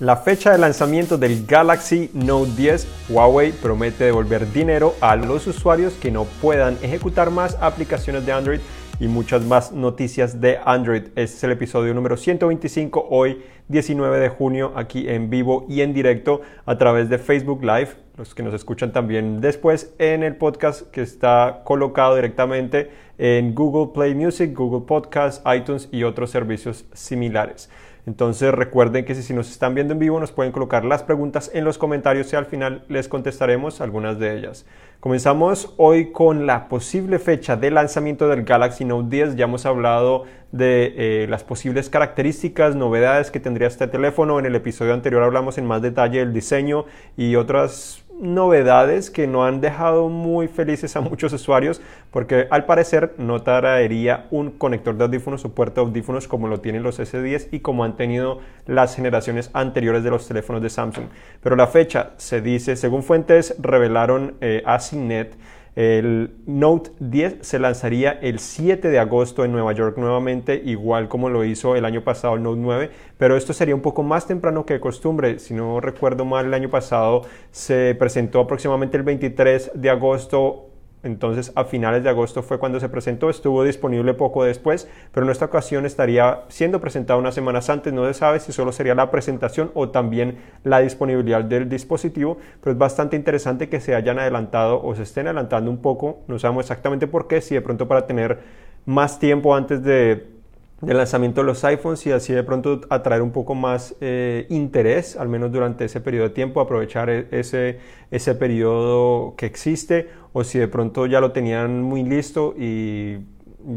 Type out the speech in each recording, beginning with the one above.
La fecha de lanzamiento del Galaxy Note 10, Huawei promete devolver dinero a los usuarios que no puedan ejecutar más aplicaciones de Android y muchas más noticias de Android. Este es el episodio número 125, hoy 19 de junio, aquí en vivo y en directo a través de Facebook Live. Los que nos escuchan también después en el podcast que está colocado directamente en Google Play Music, Google Podcast, iTunes y otros servicios similares. Entonces recuerden que si, nos están viendo en vivo nos pueden colocar las preguntas en los comentarios y al final les contestaremos algunas de ellas. Comenzamos hoy con la posible fecha de lanzamiento del Galaxy Note 10. Ya hemos hablado de eh, las posibles características, novedades que tendría este teléfono. En el episodio anterior hablamos en más detalle del diseño y otras novedades que no han dejado muy felices a muchos usuarios porque al parecer no traería un conector de audífonos o puerto de audífonos como lo tienen los S10 y como han tenido las generaciones anteriores de los teléfonos de Samsung. Pero la fecha se dice, según fuentes revelaron eh, a CNET, el Note 10 se lanzaría el 7 de agosto en Nueva York nuevamente, igual como lo hizo el año pasado el Note 9, pero esto sería un poco más temprano que de costumbre. Si no recuerdo mal, el año pasado se presentó aproximadamente el 23 de agosto entonces a finales de agosto fue cuando se presentó, estuvo disponible poco después, pero en esta ocasión estaría siendo presentado unas semanas antes, no se sabe si solo sería la presentación o también la disponibilidad del dispositivo, pero es bastante interesante que se hayan adelantado o se estén adelantando un poco, no sabemos exactamente por qué, si de pronto para tener más tiempo antes de del lanzamiento de los iPhones y así de pronto atraer un poco más eh, interés, al menos durante ese periodo de tiempo, aprovechar e-, ese, ese periodo que existe, o si de pronto ya lo tenían muy listo y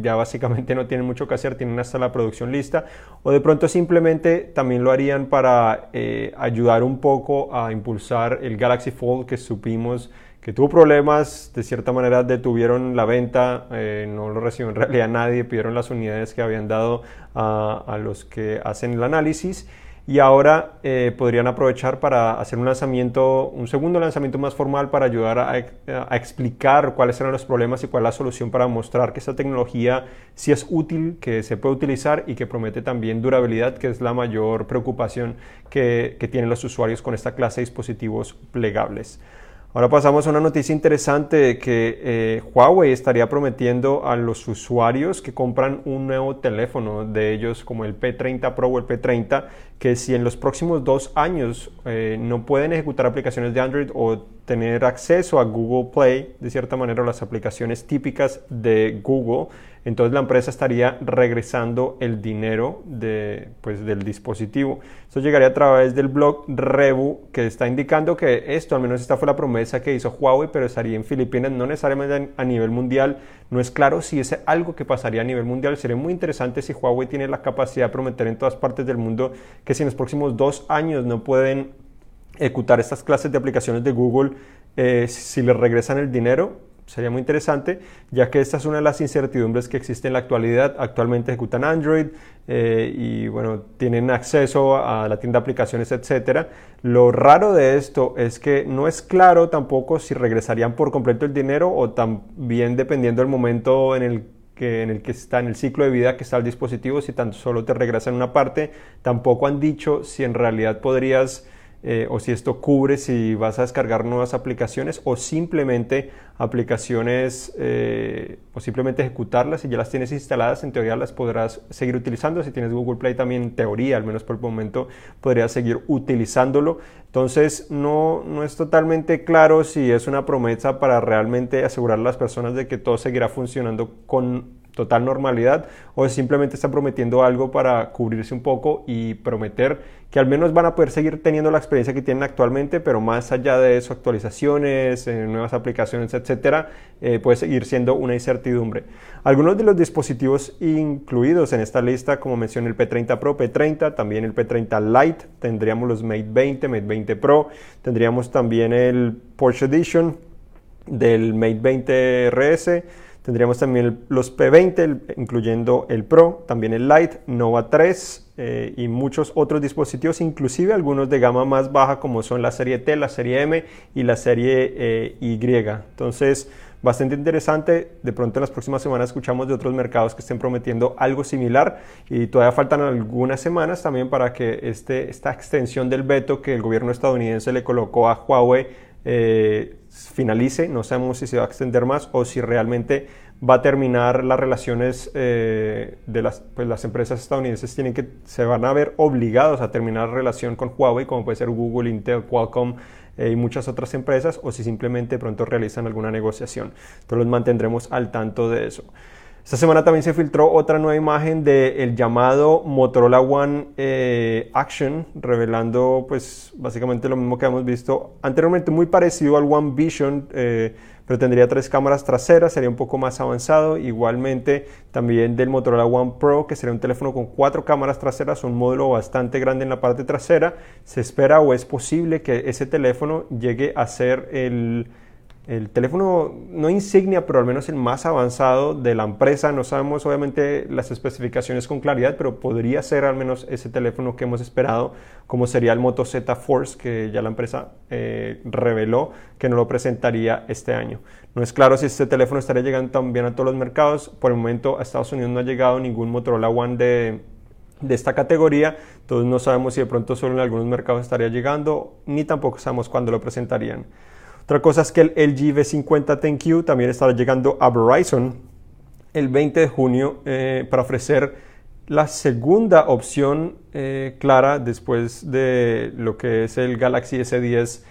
ya básicamente no tienen mucho que hacer, tienen hasta la producción lista, o de pronto simplemente también lo harían para eh, ayudar un poco a impulsar el Galaxy Fold que supimos que tuvo problemas, de cierta manera detuvieron la venta, eh, no lo recibió en realidad nadie, pidieron las unidades que habían dado a, los que hacen el análisis y ahora eh, podrían aprovechar para hacer un lanzamiento, un segundo lanzamiento más formal para ayudar a, explicar cuáles eran los problemas y cuál es la solución para mostrar que esta tecnología sí es útil, que se puede utilizar y que promete también durabilidad, que es la mayor preocupación que tienen los usuarios con esta clase de dispositivos plegables. Ahora pasamos a una noticia interesante de que eh, Huawei estaría prometiendo a los usuarios que compran un nuevo teléfono de ellos como el P30 Pro o el P30 que si en los próximos dos años eh, no pueden ejecutar aplicaciones de Android o tener acceso a Google Play, de cierta manera las aplicaciones típicas de Google, entonces la empresa estaría regresando el dinero de, pues, del dispositivo. Esto llegaría a través del blog Revu, que está indicando que esto, al menos esta fue la promesa que hizo Huawei, pero estaría en Filipinas, no necesariamente a nivel mundial. No es claro si es algo que pasaría a nivel mundial. Sería muy interesante si Huawei tiene la capacidad de prometer en todas partes del mundo que si en los próximos dos años no pueden ejecutar estas clases de aplicaciones de Google, eh, si les regresan el dinero, sería muy interesante, ya que esta es una de las incertidumbres que existe en la actualidad. Actualmente ejecutan Android eh, y bueno, tienen acceso a la tienda de aplicaciones, etc. Lo raro de esto es que no es claro tampoco si regresarían por completo el dinero o también dependiendo del momento en el que, en el que está en el ciclo de vida que está el dispositivo, si tan solo te regresan una parte, tampoco han dicho si en realidad podrías eh, o si esto cubre si vas a descargar nuevas aplicaciones o simplemente aplicaciones eh, o simplemente ejecutarlas y ya las tienes instaladas, en teoría las podrás seguir utilizando. Si tienes Google Play también en teoría, al menos por el momento, podrías seguir utilizándolo. Entonces no, no es totalmente claro si es una promesa para realmente asegurar a las personas de que todo seguirá funcionando con total normalidad o simplemente está prometiendo algo para cubrirse un poco y prometer que al menos van a poder seguir teniendo la experiencia que tienen actualmente, pero más allá de eso, actualizaciones, eh, nuevas aplicaciones, etcétera, eh, puede seguir siendo una incertidumbre. Algunos de los dispositivos incluidos en esta lista, como mencioné, el P30 Pro, P30, también el P30 Lite, tendríamos los Mate 20, Mate 20 Pro, tendríamos también el Porsche Edition del Mate 20 RS Tendríamos también los P20, incluyendo el Pro, también el Lite, Nova 3 eh, y muchos otros dispositivos, inclusive algunos de gama más baja como son la serie T, la serie M y la serie eh, Y. Entonces, bastante interesante. De pronto en las próximas semanas escuchamos de otros mercados que estén prometiendo algo similar y todavía faltan algunas semanas también para que este, esta extensión del veto que el gobierno estadounidense le colocó a Huawei eh, finalice. No sabemos si se va a extender más o si realmente va a terminar las relaciones eh, de las, pues las empresas estadounidenses tienen que se van a ver obligados a terminar la relación con Huawei como puede ser Google, Intel, Qualcomm eh, y muchas otras empresas o si simplemente pronto realizan alguna negociación. Entonces los mantendremos al tanto de eso. Esta semana también se filtró otra nueva imagen del llamado Motorola One eh, Action, revelando pues básicamente lo mismo que hemos visto anteriormente, muy parecido al One Vision, eh, pero tendría tres cámaras traseras, sería un poco más avanzado. Igualmente también del Motorola One Pro, que sería un teléfono con cuatro cámaras traseras, un módulo bastante grande en la parte trasera. Se espera o es posible que ese teléfono llegue a ser el el teléfono no insignia, pero al menos el más avanzado de la empresa. No sabemos obviamente las especificaciones con claridad, pero podría ser al menos ese teléfono que hemos esperado, como sería el Moto Z Force, que ya la empresa eh, reveló que no lo presentaría este año. No es claro si este teléfono estaría llegando también a todos los mercados. Por el momento a Estados Unidos no ha llegado ningún Motorola One de, de esta categoría, entonces no sabemos si de pronto solo en algunos mercados estaría llegando, ni tampoco sabemos cuándo lo presentarían. Otra cosa es que el LG V50 TenQ también estará llegando a Verizon el 20 de junio eh, para ofrecer la segunda opción eh, clara después de lo que es el Galaxy S10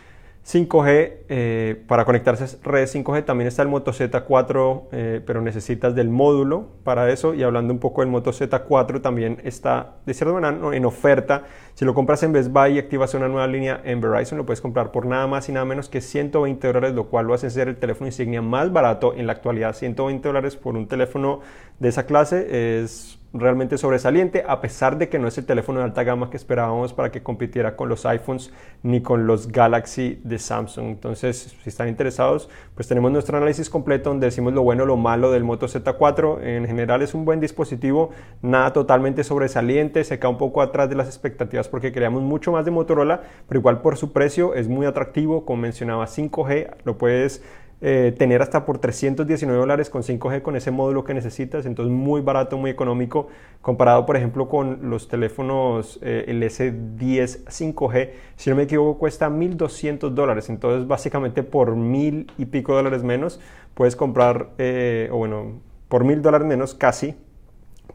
5G, eh, para conectarse a redes 5G también está el Moto Z4, eh, pero necesitas del módulo para eso. Y hablando un poco del Moto Z4, también está de cierta manera en oferta. Si lo compras en Best Buy y activas una nueva línea en Verizon, lo puedes comprar por nada más y nada menos que 120 dólares, lo cual lo hace ser el teléfono insignia más barato en la actualidad. 120 dólares por un teléfono de esa clase es realmente sobresaliente, a pesar de que no es el teléfono de alta gama que esperábamos para que compitiera con los iPhones ni con los Galaxy de Samsung. Entonces, si están interesados, pues tenemos nuestro análisis completo donde decimos lo bueno, lo malo del Moto Z4. En general es un buen dispositivo, nada totalmente sobresaliente, se cae un poco atrás de las expectativas porque queríamos mucho más de Motorola, pero igual por su precio es muy atractivo, como mencionaba 5G, lo puedes eh, tener hasta por 319 dólares con 5G con ese módulo que necesitas, entonces muy barato, muy económico, comparado por ejemplo con los teléfonos eh, el S10 5G, si no me equivoco cuesta 1.200 dólares, entonces básicamente por mil y pico dólares menos puedes comprar, eh, o bueno, por mil dólares menos casi,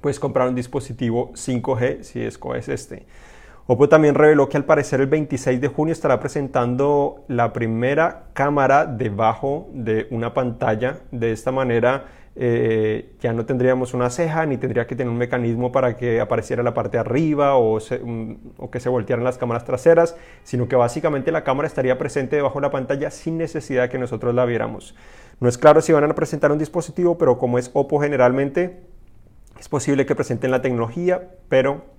puedes comprar un dispositivo 5G si escoges este. Oppo también reveló que al parecer el 26 de junio estará presentando la primera cámara debajo de una pantalla. De esta manera eh, ya no tendríamos una ceja ni tendría que tener un mecanismo para que apareciera la parte de arriba o, o, que se voltearan las cámaras traseras, sino que básicamente la cámara estaría presente debajo de la pantalla sin necesidad de que nosotros la viéramos. No es claro si van a presentar un dispositivo, pero como es Oppo generalmente, es posible que presenten la tecnología, pero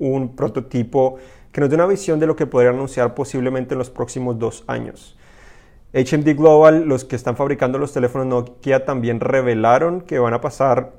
un prototipo que nos dé una visión de lo que podría anunciar posiblemente en los próximos dos años. HMD Global, los que están fabricando los teléfonos Nokia, también revelaron que van a pasar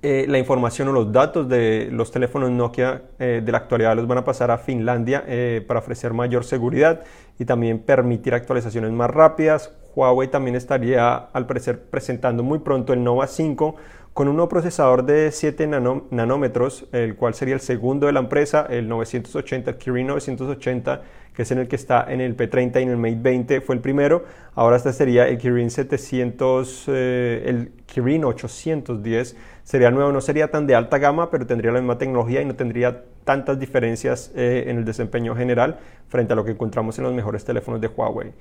eh, la información o los datos de los teléfonos Nokia eh, de la actualidad los van a pasar a Finlandia eh, para ofrecer mayor seguridad y también permitir actualizaciones más rápidas. Huawei también estaría al parecer presentando muy pronto el Nova 5 con un nuevo procesador de 7 nanómetros, el cual sería el segundo de la empresa, el 980, el Kirin 980, que es en el que está en el P30 y en el Mate 20, fue el primero. Ahora este sería el Kirin 700, eh, el Kirin 810, sería nuevo, no sería tan de alta gama, pero tendría la misma tecnología y no tendría tantas diferencias eh, en el desempeño general frente a lo que encontramos en los mejores teléfonos de Huawei.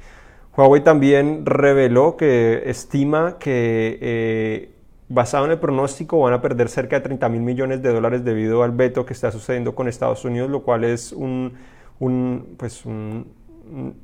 Huawei también reveló que estima que eh, basado en el pronóstico, van a perder cerca de 30 mil millones de dólares debido al veto que está sucediendo con Estados Unidos, lo cual es un, pues un,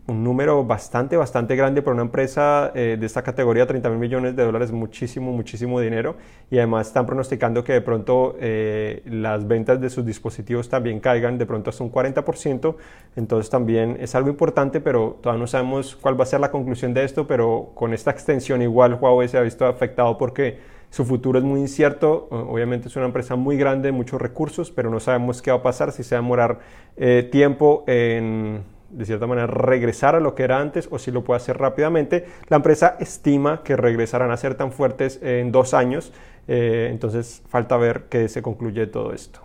número bastante, bastante grande para una empresa eh, de esta categoría, 30 mil millones de dólares, muchísimo, muchísimo dinero. Y además están pronosticando que de pronto eh, las ventas de sus dispositivos también caigan de pronto hasta un 40%. Entonces también es algo importante, pero todavía no sabemos cuál va a ser la conclusión de esto, pero con esta extensión igual Huawei se ha visto afectado porque su futuro es muy incierto, obviamente es una empresa muy grande, muchos recursos, pero no sabemos qué va a pasar, si se va a demorar eh, tiempo en de cierta manera regresar a lo que era antes o si lo puede hacer rápidamente. La empresa estima que regresarán a ser tan fuertes en dos años, eh, entonces falta ver que se concluye todo esto.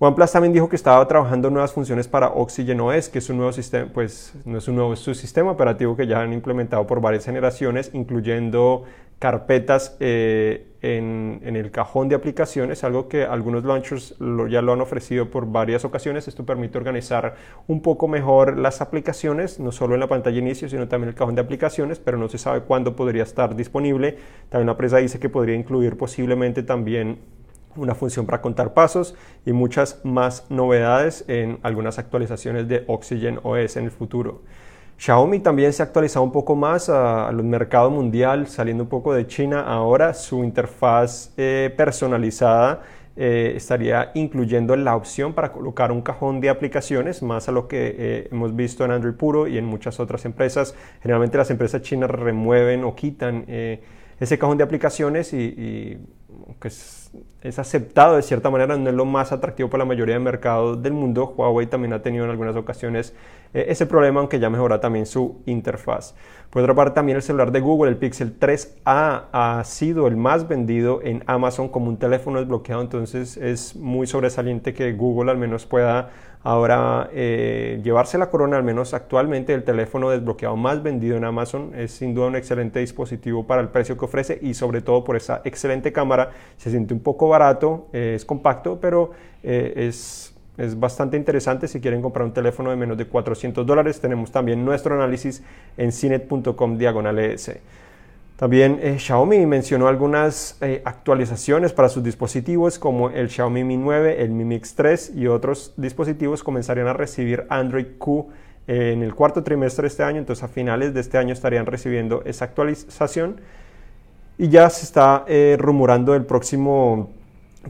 OnePlus también dijo que estaba trabajando nuevas funciones para Oxygen OS, que es un nuevo sistema, pues no es un nuevo su sistema operativo que ya han implementado por varias generaciones, incluyendo carpetas eh, en, el cajón de aplicaciones, algo que algunos launchers ya lo han ofrecido por varias ocasiones. Esto permite organizar un poco mejor las aplicaciones, no solo en la pantalla de inicio, sino también en el cajón de aplicaciones, pero no se sabe cuándo podría estar disponible. También la empresa dice que podría incluir posiblemente también una función para contar pasos y muchas más novedades en algunas actualizaciones de Oxygen OS en el futuro. Xiaomi también se ha actualizado un poco más al mercado mundial, saliendo un poco de China. Ahora su interfaz eh, personalizada eh, estaría incluyendo la opción para colocar un cajón de aplicaciones, más a lo que eh, hemos visto en Android puro y en muchas otras empresas. Generalmente las empresas chinas remueven o quitan ese cajón de aplicaciones y, es, es, aceptado de cierta manera, no es lo más atractivo para la mayoría de mercados del mundo. Huawei también ha tenido en algunas ocasiones eh, ese problema, aunque ya mejora también su interfaz. Por otra parte, también el celular de Google, el Pixel 3A, ha sido el más vendido en Amazon como un teléfono desbloqueado, entonces es muy sobresaliente que Google al menos pueda ahora eh, llevarse la corona, al menos actualmente, el teléfono desbloqueado más vendido en Amazon. Es sin duda un excelente dispositivo para el precio que ofrece y sobre todo por esa excelente cámara. Se siente un poco barato, eh, es compacto, pero es es bastante interesante si quieren comprar un teléfono de menos de 400 dólares. Tenemos también nuestro análisis en cinet.com diagonal ES. También eh, Xiaomi mencionó algunas eh, actualizaciones para sus dispositivos como el Xiaomi Mi 9, el Mi Mix 3 y otros dispositivos comenzarían a recibir Android Q eh, en el cuarto trimestre de este año, entonces a finales de este año estarían recibiendo esa actualización. Y ya se está rumorando el próximo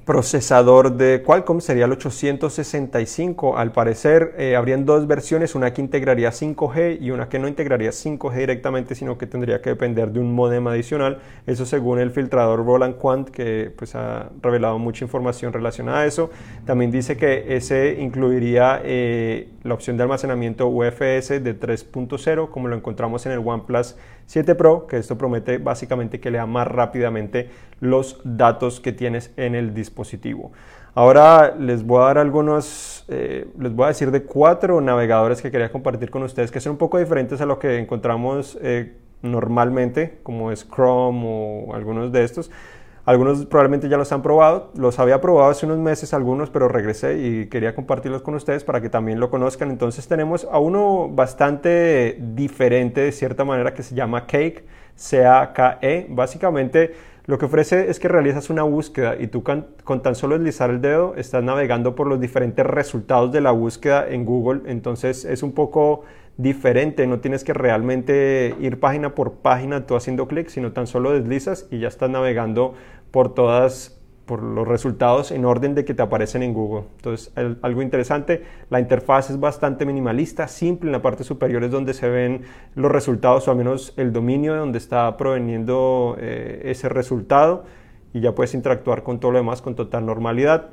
procesador de Qualcomm sería el 865. Al parecer eh, habrían dos versiones, una que integraría 5G y una que no integraría 5G directamente, sino que tendría que depender de un modem adicional. Eso según el filtrador Roland Quant, que pues, ha revelado mucha información relacionada a eso. También dice que ese incluiría eh, la opción de almacenamiento UFS de 3.0, como lo encontramos en el OnePlus 7 Pro, que esto promete básicamente que lea más rápidamente los datos que tienes en el dispositivo. Ahora les voy a dar algunos, eh, les voy a decir de cuatro navegadores que quería compartir con ustedes que son un poco diferentes a lo que encontramos eh, normalmente, como es Chrome o algunos de estos. Algunos probablemente ya los han probado, los había probado hace unos meses algunos, pero regresé y quería compartirlos con ustedes para que también lo conozcan. Entonces tenemos a uno bastante diferente de cierta manera que se llama Cake, C-A-K-E. Básicamente lo que ofrece es que realizas una búsqueda y tú con, tan solo deslizar el dedo estás navegando por los diferentes resultados de la búsqueda en Google. Entonces es un poco diferente, no tienes que realmente ir página por página tú haciendo clic, sino tan solo deslizas y ya estás navegando por todas por los resultados en orden de que te aparecen en Google. Entonces, algo interesante, la interfaz es bastante minimalista, simple, en la parte superior es donde se ven los resultados o al menos el dominio de donde está proveniendo eh, ese resultado y ya puedes interactuar con todo lo demás con total normalidad.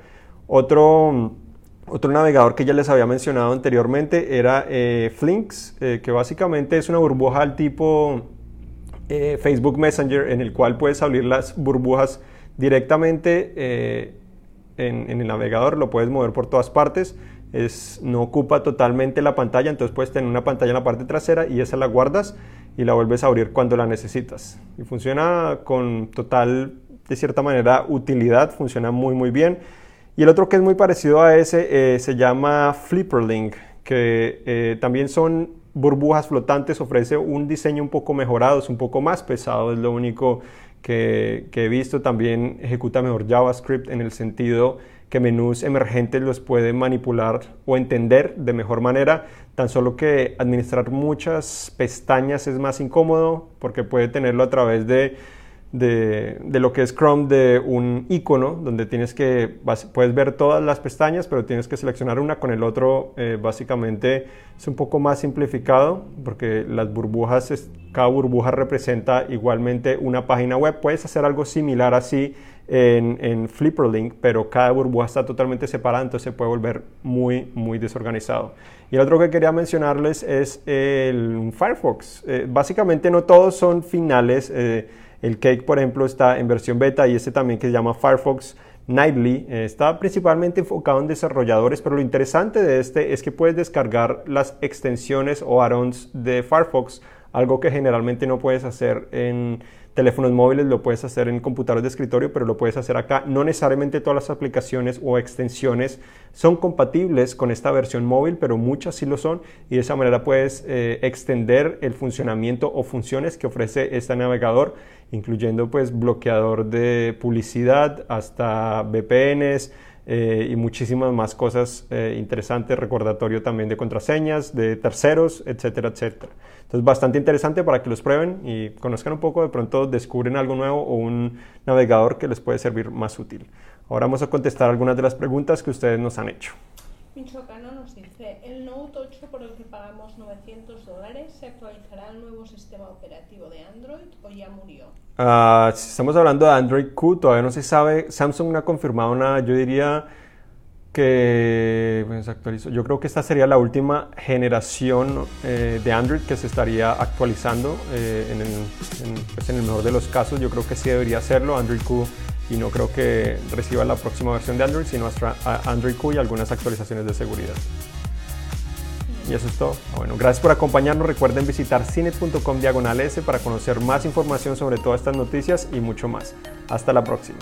Otro, otro navegador que ya les había mencionado anteriormente era eh, Flinks, eh, que básicamente es una burbuja al tipo Facebook Messenger en el cual puedes abrir las burbujas directamente eh, en, el navegador, lo puedes mover por todas partes. Es, no ocupa totalmente la pantalla, entonces puedes tener una pantalla en la parte trasera y esa la guardas y la vuelves a abrir cuando la necesitas. Y funciona con total, de cierta manera, utilidad, funciona muy muy bien. Y el otro que es muy parecido a ese eh, se llama Flipperlink, que eh, también son burbujas flotantes, ofrece un diseño un poco mejorado, es un poco más pesado, es lo único que, he visto también ejecuta mejor JavaScript en el sentido que menús emergentes los puede manipular o entender de mejor manera, tan solo que administrar muchas pestañas es más incómodo porque puede tenerlo a través de de, lo que es Chrome de un icono donde tienes que, puedes ver todas las pestañas, pero tienes que seleccionar una con el otro. Eh, básicamente es un poco más simplificado porque las burbujas, cada burbuja representa igualmente una página web. Puedes hacer algo similar así en, en Flipperlink, pero cada burbuja está totalmente separada, entonces se puede volver muy, muy desorganizado. Y el otro que quería mencionarles es el Firefox. Eh, básicamente no todos son finales. Eh, el Cake, por ejemplo, está en versión beta y este también que se llama Firefox Nightly. Eh, está principalmente enfocado en desarrolladores, pero lo interesante de este es que puedes descargar las extensiones o add-ons de Firefox, algo que generalmente no puedes hacer en teléfonos móviles, lo puedes hacer en computadores de escritorio, pero lo puedes hacer acá. No necesariamente todas las aplicaciones o extensiones son compatibles con esta versión móvil, pero muchas sí lo son y de esa manera puedes eh, extender el funcionamiento o funciones que ofrece este navegador, incluyendo pues bloqueador de publicidad hasta VPNs, eh, y muchísimas más cosas eh, interesantes, recordatorio también de contraseñas, de terceros, etcétera, etcétera. Entonces, bastante interesante para que los prueben y conozcan un poco, de pronto descubren algo nuevo o un navegador que les puede servir más útil. Ahora vamos a contestar algunas de las preguntas que ustedes nos han hecho. Michoacano nos dice, ¿el Note 8 por el que pagamos 900 dólares se actualizará al nuevo sistema operativo de Android o ya murió? Uh, si estamos hablando de Android Q, todavía no se sabe. Samsung no ha confirmado nada. Yo diría que pues, actualizó. Yo creo que esta sería la última generación eh, de Android que se estaría actualizando eh, en, el, pues, en el mejor de los casos. Yo creo que sí debería hacerlo. Android Q y no creo que reciba la próxima versión de Android, sino Android Q y algunas actualizaciones de seguridad. Y eso es todo. Ah, bueno, gracias por acompañarnos. Recuerden visitar cine.com diagonal S para conocer más información sobre todas estas noticias y mucho más. Hasta la próxima.